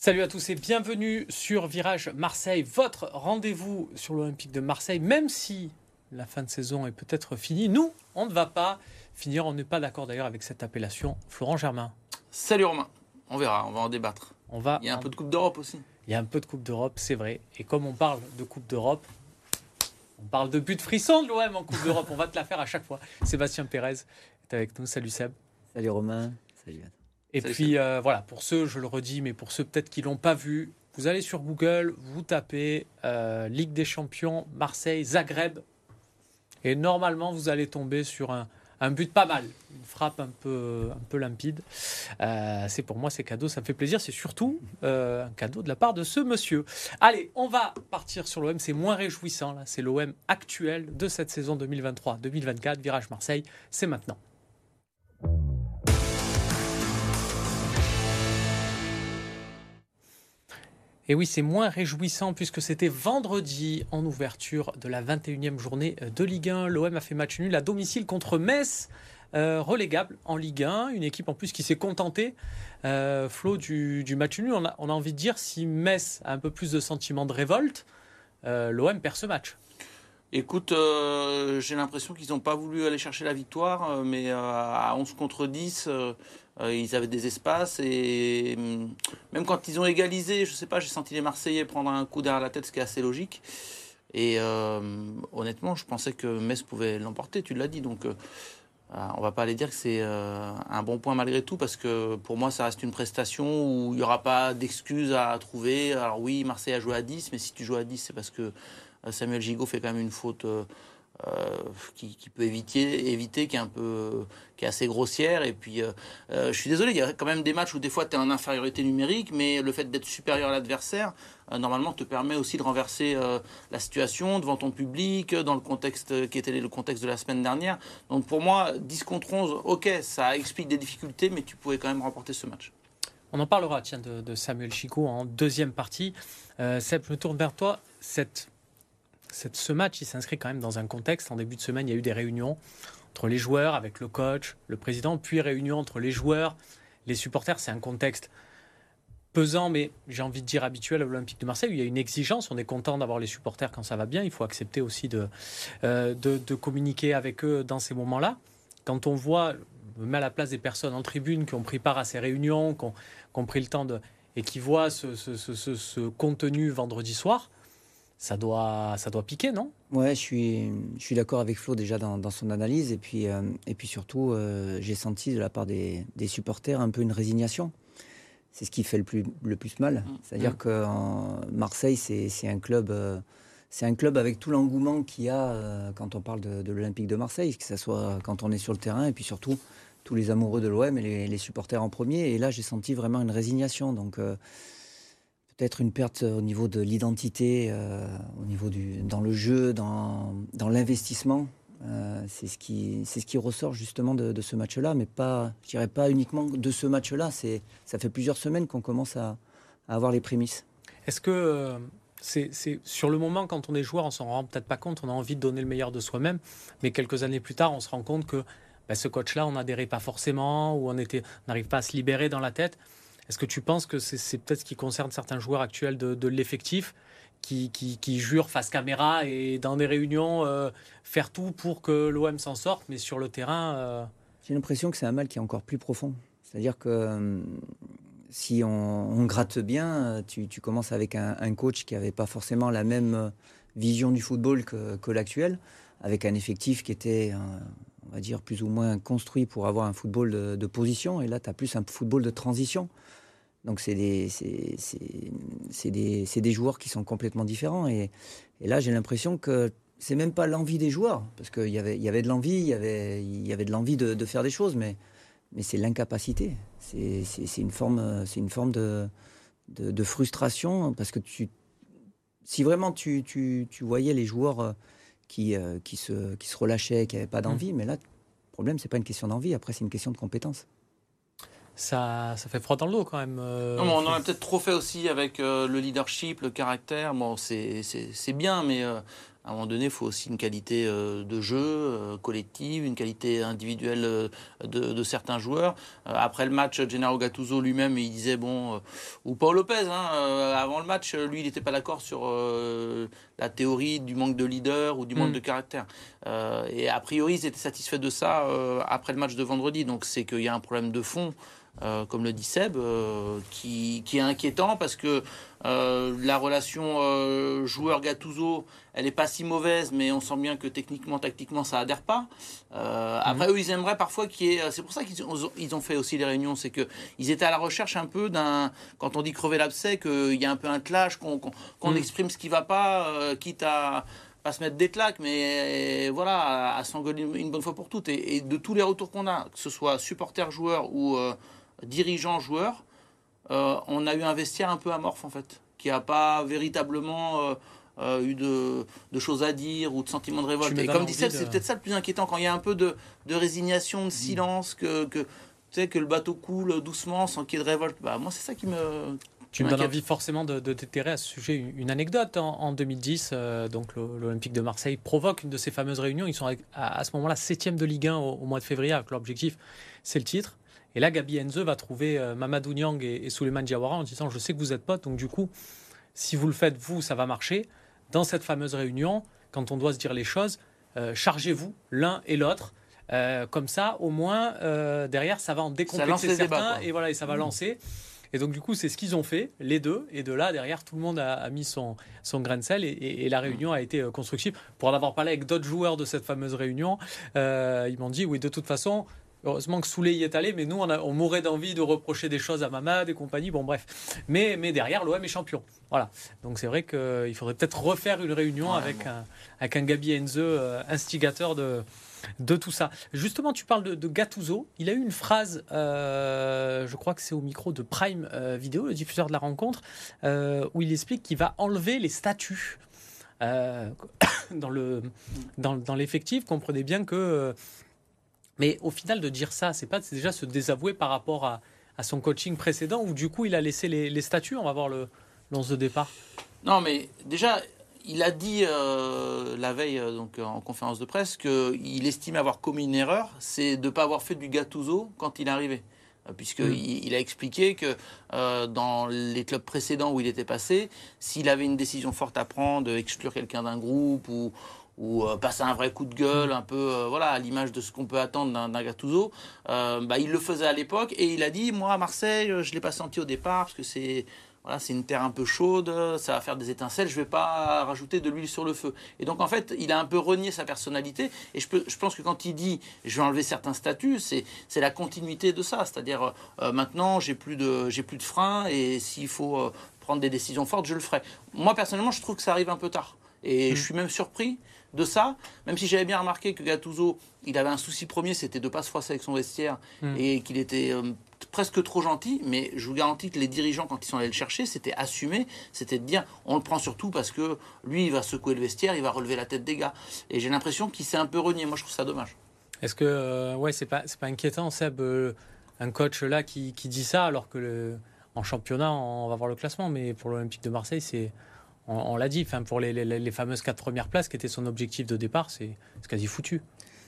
Salut à tous et bienvenue sur Virage Marseille, votre rendez-vous sur l'Olympique de Marseille. Même si la fin de saison est peut-être finie, nous, on ne va pas finir. On n'est pas d'accord d'ailleurs avec cette appellation. Florent Germain. Salut Romain. On verra, on va en débattre. On va Il y a un en- peu de Coupe d'Europe aussi. Il y a un peu de Coupe d'Europe, c'est vrai. Et comme on parle de Coupe d'Europe, on parle de but frisson de l'OM en Coupe d'Europe. On va te la faire à chaque fois. Sébastien Pérez est avec nous. Salut Seb. Salut Romain. Salut. Et puis euh, voilà, pour ceux, je le redis, mais pour ceux peut-être qui l'ont pas vu, vous allez sur Google, vous tapez euh, Ligue des Champions, Marseille, Zagreb, et normalement vous allez tomber sur un, un but pas mal, une frappe un peu, un peu limpide. Euh, c'est pour moi, c'est cadeau, ça me fait plaisir. C'est surtout euh, un cadeau de la part de ce monsieur. Allez, on va partir sur l'OM. C'est moins réjouissant là. C'est l'OM actuel de cette saison 2023-2024. Virage Marseille, c'est maintenant. Et oui, c'est moins réjouissant puisque c'était vendredi en ouverture de la 21e journée de Ligue 1. L'OM a fait match nul à domicile contre Metz, euh, relégable en Ligue 1. Une équipe en plus qui s'est contentée, euh, Flo, du, match nul. On a, envie de dire si Metz a un peu plus de sentiment de révolte, euh, l'OM perd ce match. Écoute, euh, j'ai l'impression qu'ils n'ont pas voulu aller chercher la victoire, euh, mais euh, à 11 contre 10, euh, euh, ils avaient des espaces et hum, même quand ils ont égalisé, je sais pas, j'ai senti les Marseillais prendre un coup derrière la tête, ce qui est assez logique. Et euh, honnêtement, je pensais que Metz pouvait l'emporter, tu l'as dit. Donc, euh, euh, on va pas aller dire que c'est euh, un bon point malgré tout, parce que pour moi, ça reste une prestation où il n'y aura pas d'excuses à trouver. Alors oui, Marseille a joué à 10, mais si tu joues à 10, c'est parce que euh, Samuel Gigot fait quand même une faute euh, euh, qui, qui peut éviter, éviter, qui est un peu, qui est assez grossière. Et puis, euh, euh, je suis désolé, il y a quand même des matchs où des fois tu es en infériorité numérique, mais le fait d'être supérieur à l'adversaire, euh, normalement, te permet aussi de renverser euh, la situation devant ton public, dans le contexte euh, qui était le contexte de la semaine dernière. Donc pour moi, 10 contre 11, ok, ça explique des difficultés, mais tu pouvais quand même remporter ce match. On en parlera, tiens, de, Samuel Chico en deuxième partie. Euh, Seb, je me tourne vers toi. Cette- ce match, il s'inscrit quand même dans un contexte. En début de semaine, il y a eu des réunions entre les joueurs, avec le coach, le président, puis réunions entre les joueurs, les supporters. C'est un contexte pesant, mais j'ai envie de dire habituel à l'Olympique de Marseille. où Il y a une exigence. On est content d'avoir les supporters quand ça va bien. Il faut accepter aussi de, euh, communiquer avec eux dans ces moments-là. Quand on voit, je me à la place des personnes en tribune qui ont pris part à ces réunions, qui ont, pris le temps de et qui voient ce contenu vendredi soir, ça doit, ça doit piquer, non? Ouais, je suis, je suis d'accord avec Flo déjà dans, dans son analyse. Et puis, euh, et puis surtout, euh, j'ai senti de la part des, des supporters un peu une résignation. C'est ce qui fait le plus, le plus mal. Mm. C'est-à-dire Mm. que en Marseille, c'est c'est un club. euh, c'est un club avec tout l'engouement qu'il y a quand on parle de, de l'Olympique de Marseille, que ce soit quand on est sur le terrain, et puis surtout tous les amoureux de l'OM et les, les supporters en premier. Et là, j'ai senti vraiment une résignation. Donc, peut-être une perte au niveau de l'identité, euh, au niveau du dans le jeu, dans, dans l'investissement. Euh, c'est ce qui ce qui ressort justement de, ce match-là, mais pas, je dirais pas uniquement de ce match-là. Ça fait plusieurs semaines qu'on commence à, avoir les prémices. Est-ce que euh, c'est sur le moment, quand on est joueur, on s'en rend peut-être pas compte, on a envie de donner le meilleur de soi-même, mais quelques années plus tard, on se rend compte que ben, ce coach-là, on n'adhérait pas forcément, ou on n'arrive pas à se libérer dans la tête. Est-ce que tu penses que c'est peut-être ce qui concerne certains joueurs actuels de, l'effectif qui, jurent face caméra et dans des réunions euh, faire tout pour que l'OM s'en sorte, mais sur le terrain, euh, J'ai l'impression que c'est un mal qui est encore plus profond. C'est-à-dire que euh, si on, gratte bien, tu, commences avec un, coach qui n'avait pas forcément la même vision du football que l'actuel, avec un effectif qui était, euh, on va dire, plus ou moins construit pour avoir un football de, position. Et là, tu as plus un football de transition. Donc, c'est des, des, des joueurs qui sont complètement différents. Et, et là, j'ai l'impression que c'est même pas l'envie des joueurs, parce qu'il y avait, y avait de l'envie, y avait, y avait de l'envie de, faire des choses, mais, mais c'est l'incapacité. C'est une forme, une forme de, de, de frustration, parce que tu, si vraiment tu, tu, tu voyais les joueurs euh, qui, euh, qui, se, qui se relâchaient, qui n'avaient pas d'envie, mais là, le problème, c'est pas une question d'envie, après, c'est une question de compétence. ça, ça fait froid dans le dos quand même. euh, Non, mais on en a peut-être trop fait aussi avec euh, le leadership, le caractère. Bon, c'est c'est- c'est bien, mais euh, à un moment donné, il faut aussi une qualité euh, de jeu euh, collective, une qualité individuelle euh, de, certains joueurs. après le match, Gennaro Gattuso lui-même, il disait, bon, ou Paul Lopez, hein, avant le match, lui, il n'était pas d'accord sur la théorie du manque de leader ou du manque mm. de caractère. et a priori, ils étaient satisfaits de ça après le match de vendredi. Donc c'est qu'il y a un problème de fond. Euh, comme le dit Seb, euh, qui, est inquiétant parce que euh, la relation joueur-Gattuso, elle n'est pas si mauvaise, mais on sent bien que techniquement, tactiquement, ça adhère pas. Après, mhm. eux, ils aimeraient parfois qu'il y ait. C'est pour ça qu'ils ont, ils ont fait aussi les réunions, c'est qu'ils étaient à la recherche un peu d'un. Quand on dit crever l'abcès, qu'il y a un peu un clash, qu'on mhm. exprime ce qui va pas, quitte à pas se mettre des claques, mais voilà, à, s'engueuler une bonne fois pour toutes. Et, et de tous les retours qu'on a, que ce soit supporter-joueur ou dirigeants, joueurs, euh, on a eu un vestiaire un peu amorphe en fait, qui n'a pas véritablement euh, euh, eu de, choses à dire ou de sentiments de révolte. Et comme dit c'est peut-être ça le plus inquiétant quand il y a un peu de, résignation, de mm. silence, que, que, que le bateau coule doucement sans qu'il y ait de révolte. Bah, moi, c'est ça qui me. Tu me donnes envie forcément de, déterrer à ce sujet une anecdote. En, 2010, donc l'Olympique de Marseille provoque une de ces fameuses réunions. Ils sont à, ce moment-là septième de Ligue 1 au, au mois de février, avec l'objectif, c'est le titre. Et là, Gabi Enze va trouver euh, Mamadou Niang et, et Souleymane Diawara en disant Je sais que vous êtes potes, donc du coup, si vous le faites, vous, ça va marcher. Dans cette fameuse réunion, quand on doit se dire les choses, euh, chargez-vous l'un et l'autre. Euh, comme ça, au moins, derrière, ça va en décomplexer certains et voilà, et ça va mmh. lancer. Et donc, du coup, c'est ce qu'ils ont fait, les deux. Et de là, derrière, tout le monde a, mis son, son grain de sel et, la réunion a été constructive. Pour en avoir parlé avec d'autres joueurs de cette fameuse réunion, ils m'ont dit oui, de toute façon, Heureusement que Souley y est allé, mais nous, on, on mourrait d'envie de reprocher des choses à Mamad et compagnie. Bon, bref. Mais, mais derrière, l'OM est champion. Voilà. Donc c'est vrai qu'il faudrait peut-être refaire une réunion avec, un, avec un Gabi Enze, euh, instigateur de, de tout ça. Justement, tu parles de, Gattuso. Il a eu une phrase, euh, je crois que c'est au micro de Prime euh, Vidéo, le diffuseur de la rencontre, où il explique qu'il va enlever les statuts. dans le dans, dans l'effectif, comprenez bien que mais au final, de dire ça, c'est pas déjà se désavouer par rapport à, son coaching précédent où du coup il a laissé les, statuts. On va voir le 11 de départ. Non, mais déjà, il a dit euh, la veille euh, donc en conférence de presse qu'il estime avoir commis une erreur, c'est de ne pas avoir fait du Gattuso quand il est arrivé. Euh, Puisqu'il mm. il a expliqué que dans les clubs précédents où il était passé, s'il avait une décision forte à prendre, exclure quelqu'un d'un groupe ou, ou euh, passer un vrai coup de gueule, un peu euh, voilà, à l'image de ce qu'on peut attendre d'un Gattuso. Euh, bah, il le faisait à l'époque et il a dit Moi, à Marseille, je ne l'ai pas senti au départ parce que c'est. Voilà, c'est une terre un peu chaude, ça va faire des étincelles, je ne vais pas rajouter de l'huile sur le feu. Et donc en fait, il a un peu renié sa personnalité. Et je, peux, je pense que quand il dit je vais enlever certains statuts, c'est, c'est la continuité de ça. C'est-à-dire maintenant, j'ai plus de, j'ai plus de frein et s'il faut prendre des décisions fortes, je le ferai. Moi personnellement, je trouve que ça arrive un peu tard. Et je mmh. suis même surpris de ça, même si j'avais bien remarqué que Gattuso, il avait un souci premier, c'était de ne pas se froisser avec son vestiaire hmm. et qu'il était euh, presque trop gentil, mais je vous garantis que les dirigeants, quand ils sont allés le chercher, c'était assumé, c'était de dire on le prend surtout parce que lui, il va secouer le vestiaire, il va relever la tête des gars. Et j'ai l'impression qu'il s'est un peu renié. Moi, je trouve ça dommage. Est-ce que, euh, ouais, c'est pas, pas inquiétant, Seb, euh, un coach là qui, qui, dit ça alors que le, en championnat, on va voir le classement, mais pour l'Olympique de Marseille, c'est on, l'a dit, enfin, pour les, fameuses quatre premières places qui étaient son objectif de départ, c'est quasi foutu.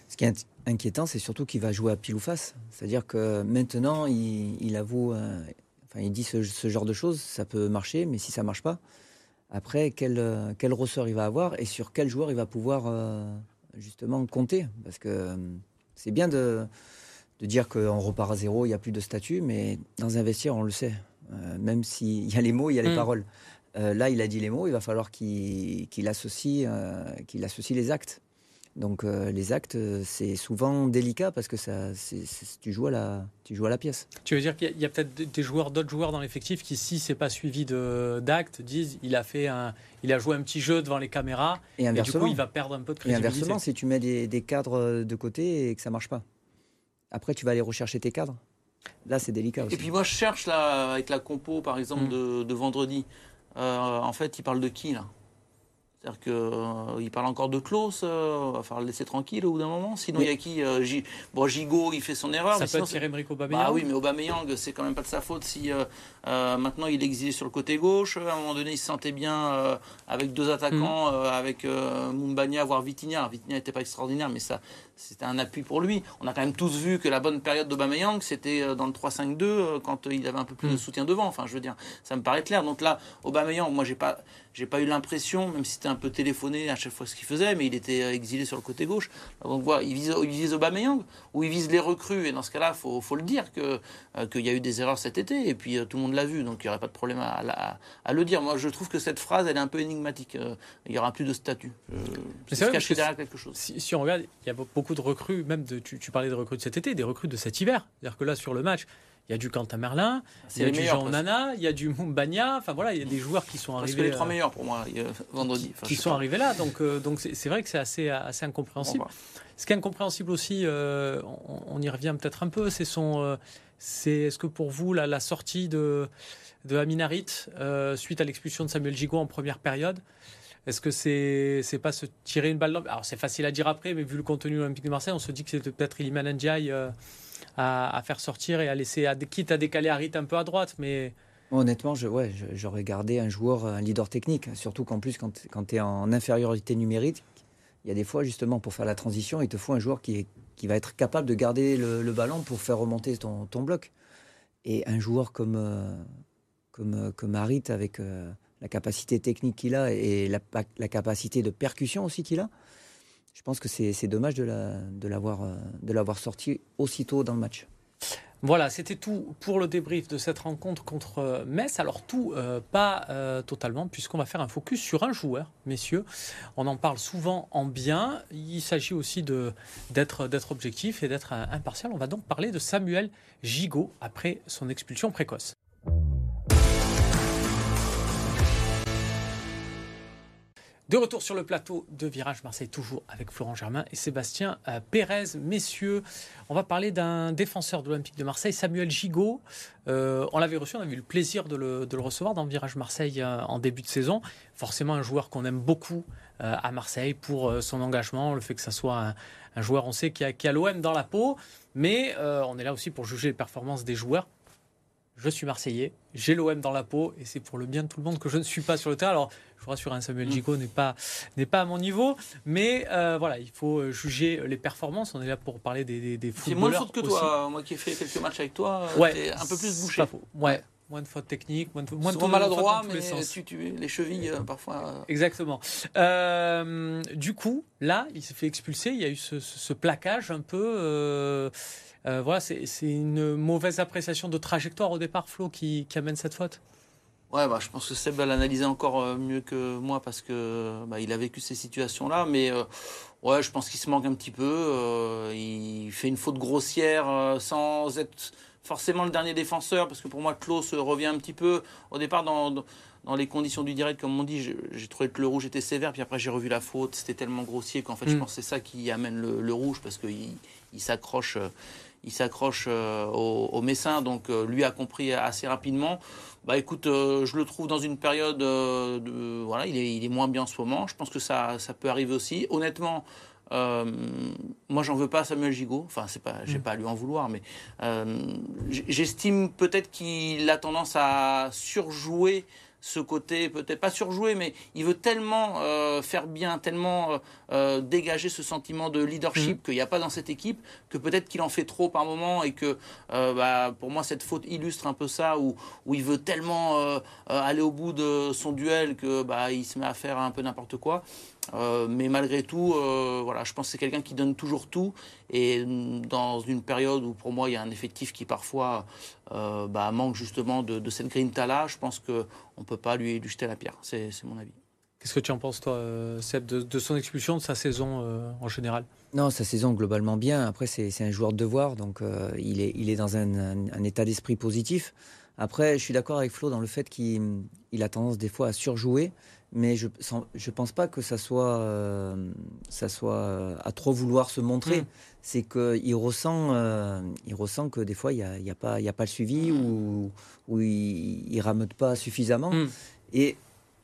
Ce qui est inquiétant, c'est surtout qu'il va jouer à pile ou face. C'est-à-dire que maintenant, il, avoue, euh, enfin, il dit ce, genre de choses, ça peut marcher, mais si ça marche pas, après, quel, quel ressort il va avoir et sur quel joueur il va pouvoir euh, justement compter? Parce que euh, c'est bien de, de dire qu'on repart à zéro, il n'y a plus de statut, mais dans un vestiaire, on le sait. même s'il y a les mots, il y a les mm. paroles. Euh, là, il a dit les mots, il va falloir qu'il associe, euh, qu'il associe les actes. Donc euh, les actes, c'est souvent délicat parce que ça, tu, joues à la, tu joues à la pièce. Tu veux dire qu'il y a, peut-être des joueurs, d'autres joueurs dans l'effectif qui, si c'est pas suivi d'actes, disent il a fait un, il a joué un petit jeu devant les caméras et, inversement, du coup il va perdre un peu de crédibilité. Et inversement, si tu mets des, cadres de côté et que ça marche pas, après tu vas aller rechercher tes cadres. Là, c'est délicat aussi. Et puis moi, je cherche là avec la compo, par exemple, mm. de vendredi. Euh, en fait, il parle de qui là? C'est-à-dire qu'il euh, parle encore de Klaus, euh, va falloir le laisser tranquille au bout d'un moment. Sinon, il y a qui euh, Bon, Gigot, il fait son erreur. Ça mais peut sinon, Aubameyang. bah oui, mais Aubameyang, c'est quand même pas de sa faute si euh, maintenant il est exilé sur le côté gauche. À un moment donné, il se sentait bien avec deux attaquants, Mhm. avec Mumbagna, voire Vitinha. Vitinha n'était pas extraordinaire, mais ça, c'était un appui pour lui. On a quand même tous vu que la bonne période d'Aubameyang, c'était dans le 3-5-2, euh, quand il avait un peu plus de Mhm. soutien devant. Enfin, je veux dire, ça me paraît clair. Donc là, Aubameyang, moi, j'ai pas, j'ai pas eu l'impression, même si c'était un peu téléphoné à chaque fois ce qu'il faisait, mais il était exilé sur le côté gauche. Donc voilà, il vise, il vise Aubameyang ou il vise les recrues. Et dans ce cas-là, faut, faut le dire que euh, qu'il y a eu des erreurs cet été. Et puis euh, tout le monde l'a vu, donc il n'y aurait pas de problème à, à- à le dire. Moi, je trouve que cette phrase, elle est un peu énigmatique. Euh, il y aura plus de statut. C'est se cacher derrière quelque chose. Si, si on regarde, il y a beaucoup de recrues, même de, tu, tu parlais de recrues de cet été, des recrues de cet hiver. C'est-à-dire que là, sur le match, il y a du Quentin Merlin, il y a du. Jean. Nana, il y a du Mumbagna. Enfin voilà, il y a des joueurs qui sont Parce que arrivés, les trois euh, meilleurs pour moi vendredi. Enfin, qui sont pas. arrivés là. Donc euh, donc c'est vrai que c'est assez assez incompréhensible. Bah. Ce qui est incompréhensible aussi, euh, on, on y revient peut-être un peu, c'est son, euh, c'est est-ce que pour vous la, la sortie de de Amin Harit euh, suite à l'expulsion de Samuel Gigot en première période, est-ce que c'est c'est pas se tirer une balle dans Alors c'est facile à dire après, mais vu le contenu de l'Olympique de Marseille, on se dit que c'était peut-être Iliman Ndiaye euh, à, faire sortir et à laisser, à, quitte à décaler Harit un peu à droite, mais Honnêtement, je, ouais, j'aurais gardé un joueur, un leader technique. Surtout qu'en plus, quand, quand tu es en infériorité numérique, il y a des fois, justement, pour faire la transition, il te faut un joueur qui, est, qui va être capable de garder le, ballon pour faire remonter ton, ton bloc. Et un joueur comme, euh, comme, euh, comme Harit, avec euh, la capacité technique qu'il a et la capacité de percussion aussi qu'il a, je pense que c'est, dommage euh, de l'avoir sorti aussitôt dans le match. Voilà, c'était tout pour le débrief de cette rencontre contre euh, Metz. Alors tout, euh, pas totalement, puisqu'on va faire un focus sur un joueur, messieurs. On en parle souvent en bien. Il s'agit aussi d'être, objectif et d'être impartial. On va donc parler de Samuel Gigot après son expulsion précoce. De retour sur le plateau de Virage Marseille, toujours avec Florent Germain et Sébastien euh, Pérez. Messieurs, on va parler d'un défenseur de l'Olympique de Marseille, Samuel Gigot. Euh, on l'avait reçu, on avait eu le plaisir de le, recevoir dans Virage Marseille euh, en début de saison. Forcément, un joueur qu'on aime beaucoup à Marseille pour son engagement, le fait que ça soit un, joueur, on sait, qui a, qui a l'OM dans la peau. Mais on est là aussi pour juger les performances des joueurs. Je suis Marseillais, j'ai l'OM dans la peau et c'est pour le bien de tout le monde que je ne suis pas sur le terrain. Alors, je vous rassure, un Samuel Mm. Gigot n'est pas, n'est pas à mon niveau, mais euh, voilà, il faut euh, juger les performances. On est là pour parler des, des, des C'est moins de footballeurs que aussi. toi. Moi qui ai fait quelques matchs avec toi, Ouais, t'es un peu plus bouché. pas faux. Ouais, moins de fautes techniques, moins de, moins Souvent maladroit, mais les tu, tu, les chevilles euh, parfois. Exactement. Euh, du coup, là, il s'est fait expulser. Il y a eu ce, ce- ce plaquage un peu. Euh, voilà, c'est une mauvaise appréciation de trajectoire au départ, Flo, qui, qui amène cette faute. Ouais, bah, je pense que Seb va l'analyser encore euh, mieux que moi parce que bah, il a vécu ces situations-là. Mais euh, ouais, je pense qu'il se manque un petit peu. euh, il fait une faute grossière euh, sans être forcément le dernier défenseur parce que pour moi, Klaus revient un petit peu au départ dans, dans, les conditions du direct, comme on dit. J'ai trouvé que le rouge était sévère, puis après j'ai revu la faute. C'était tellement grossier qu'en fait, je Mm. pense que c'est ça qui amène le, le rouge parce qu'il il s'accroche. Il s'accroche euh, au, au Messin, donc euh, lui a compris assez rapidement. Bah écoute, euh, je le trouve dans une période de voilà, il est, il est moins bien en ce moment. Je pense que ça, ça peut arriver aussi. Honnêtement, euh, moi j'en veux pas à Samuel Gigot. Enfin, c'est pas, j'ai Mm. pas à lui en vouloir, mais euh, j'estime peut-être qu'il a tendance à surjouer ce côté, peut-être pas surjouer, mais il veut tellement euh, faire bien, tellement euh, euh, dégager ce sentiment de leadership qu'il n'y a pas dans cette équipe, que peut-être qu'il en fait trop par moment et que euh, bah, pour moi cette faute illustre un peu ça, où, où il veut tellement aller au bout de son duel que bah, il se met à faire un peu n'importe quoi. Euh, mais malgré tout, euh, voilà, je pense que c'est quelqu'un qui donne toujours tout. Et dans une période où pour moi il y a un effectif qui parfois euh, bah, manque justement de, de cette grinta-là, je pense qu'on ne peut pas lui, lui jeter la pierre. C'est c'est mon avis. Qu'est-ce que tu en penses, toi, Seb, de, de son expulsion, de sa saison euh, en général? Non, sa saison globalement bien. Après, c'est c'est un joueur de devoir, donc euh, il, est, il est dans un, un- un état d'esprit positif. Après, je suis d'accord avec Flo dans le fait qu'il il a tendance des fois à surjouer, mais je ne pense pas que ça soit, euh, ça soit euh, à trop vouloir se montrer. Mm. C'est qu'il ressent, euh, il ressent que des fois, il n'y a, il y a, pas- il y a pas le suivi ou, ou il ne rameute pas suffisamment. Mm. Et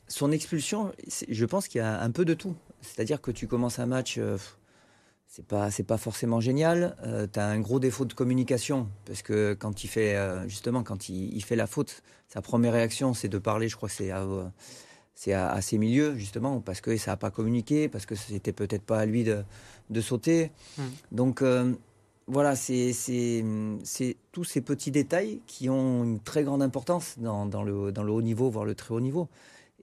son expulsion, je pense qu'il y a un peu de tout. C'est-à-dire que tu commences un match, euh, c'est pas c'est pas forcément génial. Euh, tu as un gros défaut de communication parce que quand il fait justement quand il, fait la faute, sa première réaction c'est de parler. Je crois que c'est à, c'est à, ses milieux justement parce que ça n'a pas communiqué, parce que c'était peut-être pas à lui de, de sauter. Hmm. Donc voilà, c'est tous ces petits détails qui ont une très grande importance dans, dans, le, dans le haut niveau, voire le très haut niveau.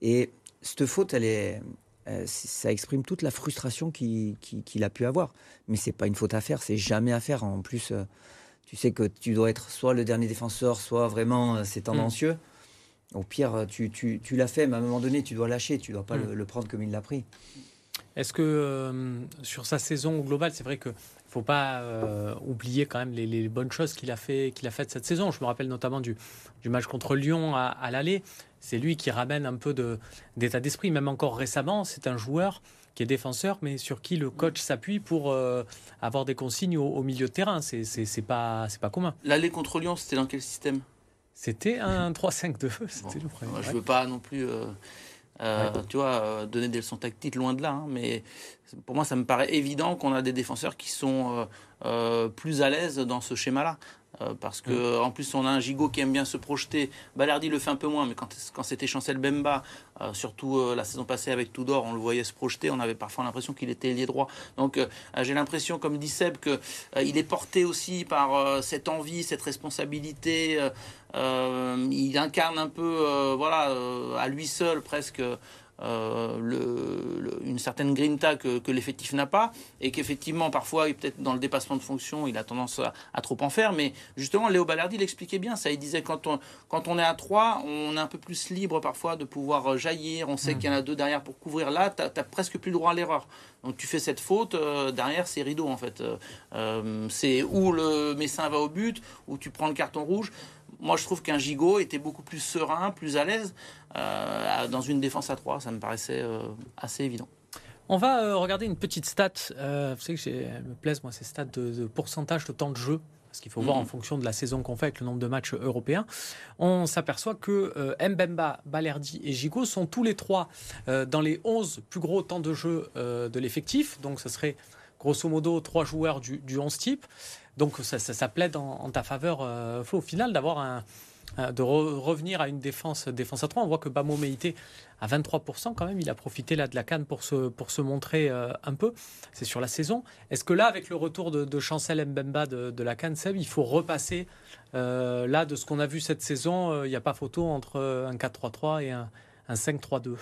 Et cette faute, elle est, euh, ça exprime toute la frustration qu'il a pu avoir. Mais c'est pas une faute à faire, c'est jamais à faire. En plus, euh, tu sais que tu dois être soit le dernier défenseur, soit vraiment euh, c'est tendancieux. Mm. Au pire, tu, tu, tu l'as fait, mais à un moment donné, tu dois lâcher, tu dois pas mm. le, prendre comme il l'a pris. Est-ce que sur sa saison globale, c'est vrai que faut pas oublier quand même les, bonnes choses qu'il a fait qu'il a faites cette saison. Je me rappelle notamment du, du match contre Lyon à, à l'aller c'est lui qui ramène un peu d'état d'esprit. Même encore récemment, c'est un joueur qui est défenseur, mais sur qui le coach s'appuie pour euh, avoir des consignes au, milieu de terrain. C'est pas, pas commun. L'aller contre Lyon, c'était dans quel système? C'était un 3-5-2. Je ne veux pas non plus. Euh, euh, tu vois, donner des leçons tactiques loin de là, hein, mais pour moi, ça me paraît évident qu'on a des défenseurs qui sont plus à l'aise dans ce schéma-là. Euh, parce que en plus on a un gigot qui aime bien se projeter. Balardi le fait un peu moins, mais quand, quand c'était Chancel Bemba, euh, surtout euh, la saison passée avec Tudor, on le voyait se projeter. On avait parfois l'impression qu'il était ailier droit. Donc j'ai l'impression, comme dit Seb, qu'il est porté aussi par cette envie, cette responsabilité. il incarne un peu, voilà, à lui seul presque. Euh, le, une certaine grinta que, que l'effectif n'a pas et qu'effectivement parfois peut-être dans le dépassement de fonction il a tendance à, trop en faire. Mais justement Léo Ballardi l'expliquait bien ça il disait quand on, quand on est à 3 on est un peu plus libre parfois de pouvoir jaillir. On sait mm. qu'il y en a deux derrière pour couvrir. Là tu n'as presque plus le droit à l'erreur. Donc tu fais cette faute euh, derrière c'est rideau en fait. Euh, c'est où le Messin va au but ou tu prends le carton rouge moi, je trouve qu'un gigot était beaucoup plus serein, plus à l'aise euh, dans une défense à 3. Ça me paraissait euh, assez évident. On va euh, regarder une petite stat. vous savez que me plaise, moi, ces stats de, pourcentage de temps de jeu. Parce qu'il faut voir en mhm. fonction de la saison qu'on fait avec le nombre de matchs européens. On s'aperçoit que Mbemba, Balerdi et Gigot sont tous les trois dans les 11 plus gros temps de jeu de l'effectif. Donc, ce serait grosso modo trois joueurs du, du 11 type. Donc ça, ça, plaide en, ta faveur, euh, au final, de revenir à une défense, à 3. On voit que Bamo Meïté, à 23% quand même, il a profité de la canne pour se, pour se montrer euh, un peu. C'est sur la saison. Est-ce que là, avec le retour de, Chancel Mbemba de, la canne, Seb, il faut repasser euh, là de ce qu'on a vu cette saison Il n'y a pas photo entre un 4-3-3 et un, un 5-3-2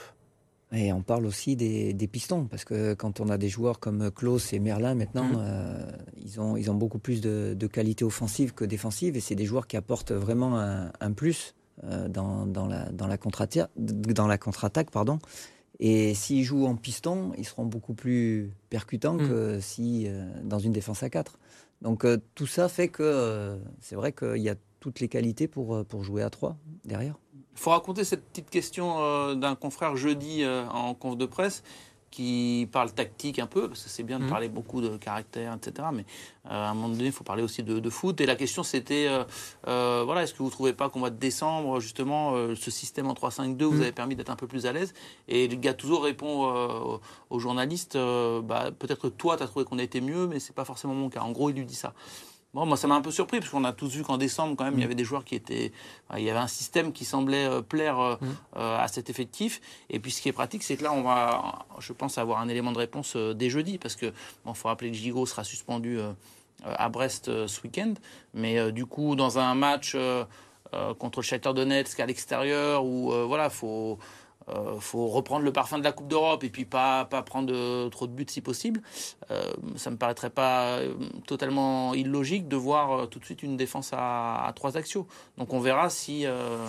et on parle aussi des, pistons, parce que quand on a des joueurs comme Klaus et Merlin maintenant, mmh. euh, ils, ont, ils ont beaucoup plus de, qualité offensive que défensive, et c'est des joueurs qui apportent vraiment un, plus euh, dans, dans, la, dans la contre-attaque. pardon. Et s'ils jouent en piston, ils seront beaucoup plus percutants mmh. que si euh, dans une défense à 4. Donc tout ça fait que c'est vrai qu'il y a toutes les qualités pour, pour jouer à 3 derrière. Il faut raconter cette petite question euh, d'un confrère jeudi euh, en conf de presse qui parle tactique un peu, parce que c'est bien de mmh. parler beaucoup de caractère, etc. Mais euh, à un moment donné, il faut parler aussi de, foot. Et la question, c'était, voilà, est-ce que vous ne trouvez pas qu'au mois de décembre, justement, ce système en 3-5-2 vous mmh. avez permis d'être un peu plus à l'aise? Et Gattuso répond aux journalistes, bah, peut-être toi, tu as trouvé qu'on était mieux, mais c'est pas forcément mon cas. En gros, il lui dit ça. Bon, moi, ça m'a un peu surpris, parce qu'on a tous vu qu'en décembre, quand même, il y mm. avait des joueurs qui étaient. Il y avait un système qui semblait euh, plaire euh, mm. euh, à cet effectif. Et puis, ce qui est pratique, c'est que là, on va, je pense, avoir un élément de réponse dès jeudi, parce que, bon, faut rappeler que Gigo sera suspendu à Brest ce week-end. Mais du coup, dans un match contre le Shakhtar Donetsk à l'extérieur, où, voilà, faut il euh, faut reprendre le parfum de la Coupe d'Europe et puis pas, pas prendre trop de buts si possible. Euh, ça me paraîtrait pas euh, totalement illogique de voir tout de suite une défense à, trois axiaux. Donc on verra si.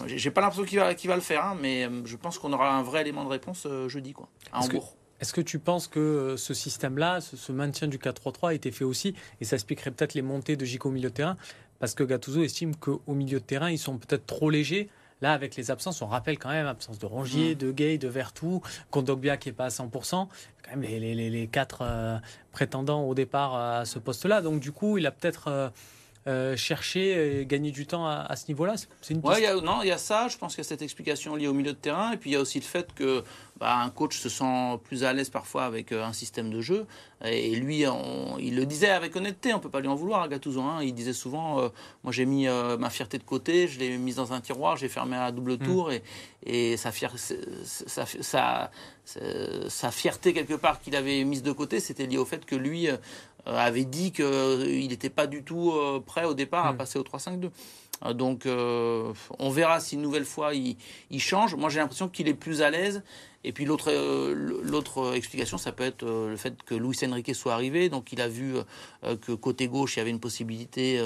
J'ai pas l'impression qu'il va, va le faire, hein, mais je pense qu'on aura un vrai élément de réponse jeudi quoi, à Hambourg. Est-ce que tu penses que ce système-là, ce, maintien du 4-3-3 a été fait aussi, et ça expliquerait peut-être les montées de Gico au milieu de terrain, parce que Gattuso estime qu'au milieu de terrain, ils sont peut-être trop légers Là, avec les absences, on rappelle quand même l'absence de Rongier, mm. de Gay, de Vertou, Kondogbia qui n'est pas à 100%. Quand même les, les, quatre euh, prétendants au départ à ce poste-là. Donc, du coup, il a peut-être. Euh, euh, chercher et gagner du temps à, ce niveau-là C'est une piste. Ouais, non, il y a ça. Je pense qu'il y a cette explication liée au milieu de terrain. Et puis il y a aussi le fait que bah, un coach se sent plus à l'aise parfois avec euh, un système de jeu. Et lui, il le disait avec honnêteté, on peut pas lui en vouloir à Gattuso. Hein. Il disait souvent, euh, moi j'ai mis euh, ma fierté de côté, je l'ai mise dans un tiroir, j'ai fermé à double mm. tour. Et, et sa, sa, fierté quelque part qu'il avait mise de côté, c'était lié au fait que lui avait dit qu'il n'était pas du tout prêt au départ à mm. passer au 3-5-2. Donc on verra si une nouvelle fois il, il change. Moi j'ai l'impression qu'il est plus à l'aise et puis l'autre euh, l'autre explication, ça peut être euh, le fait que Luis Enrique soit arrivé. Donc il a vu euh, que côté gauche, il y avait une possibilité,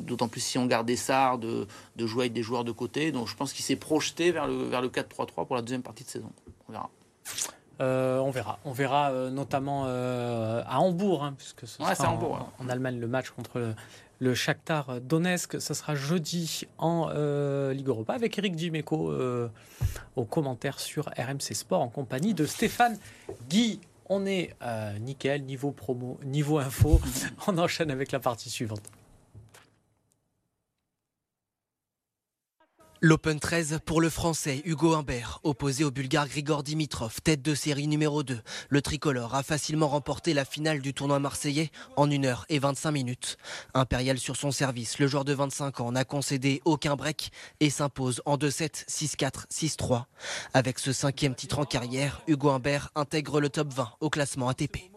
d'autant plus si on gardait Sar, de, de, jouer avec des joueurs de côté. Donc je pense qu'il s'est projeté vers le, vers le 4-3-3 pour la deuxième partie de saison. On verra. On verra. On verra notamment à Hambourg, hein, puisque ce sera en, en, Allemagne le match contre le Shakhtar Donetsk. Ça sera jeudi en euh, Ligue Europa avec Eric Dimeco euh, au commentaire sur RMC Sport en compagnie de Stéphane Guy. On est euh, nickel, niveau promo, niveau info. On enchaîne avec la partie suivante. L'Open 13 pour le Français Hugo Humbert, opposé au Bulgare Grigor Dimitrov, tête de série numéro 2. Le tricolore a facilement remporté la finale du tournoi marseillais en 1 heure et 25 minutes. Impérial sur son service, le joueur de 25 ans n'a concédé aucun break et s'impose en 2-7, 6-4, 6-3. Avec ce cinquième titre en carrière, Hugo Humbert intègre le top 20 au classement ATP.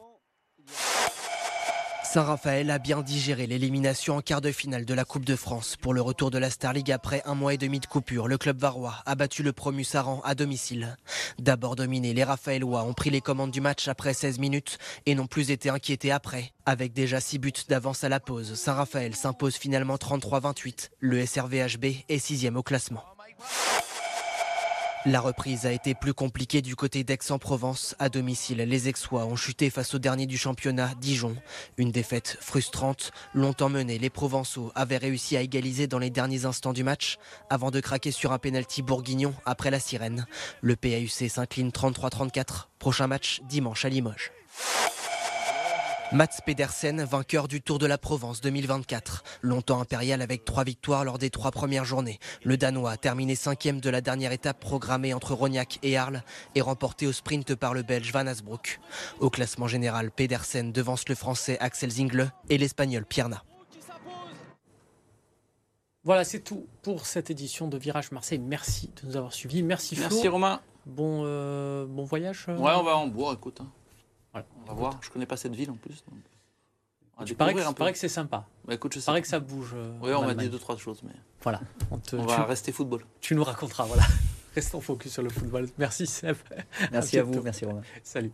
Saint-Raphaël a bien digéré l'élimination en quart de finale de la Coupe de France. Pour le retour de la Star League après un mois et demi de coupure, le club varois a battu le promu Saran à domicile. D'abord dominé, les Raphaëlois ont pris les commandes du match après 16 minutes et n'ont plus été inquiétés après. Avec déjà 6 buts d'avance à la pause, Saint-Raphaël s'impose finalement 33-28. Le SRVHB est sixième au classement. La reprise a été plus compliquée du côté d'Aix-en-Provence. À domicile, les Aixois ont chuté face au dernier du championnat, Dijon. Une défaite frustrante. Longtemps menée, les Provençaux avaient réussi à égaliser dans les derniers instants du match avant de craquer sur un pénalty bourguignon après la sirène. Le PAUC s'incline 33-34. Prochain match dimanche à Limoges. Mats Pedersen, vainqueur du Tour de la Provence 2024. Longtemps impérial avec trois victoires lors des trois premières journées. Le Danois a terminé cinquième de la dernière étape programmée entre Rognac et Arles et remporté au sprint par le Belge Van Asbroek. Au classement général, Pedersen devance le Français Axel Zingle et l'Espagnol Pierna. Voilà, c'est tout pour cette édition de Virage Marseille. Merci de nous avoir suivis. Merci Flo. Merci Romain. Bon, euh, bon voyage. Euh. Ouais, on va en bois, écoute. Hein. Voilà. On va voir. Je connais pas cette ville en plus. Donc... Ah, tu parais que, paraît que c'est sympa. Bah écoute, je sais. Paraît que ça bouge. Euh, oui, on m'a dit deux trois choses, mais. Voilà. On, te, va rester football. Tu nous raconteras, voilà. Restons focus sur le football. Merci Seb. Merci à, à vous, merci Romain. Salut.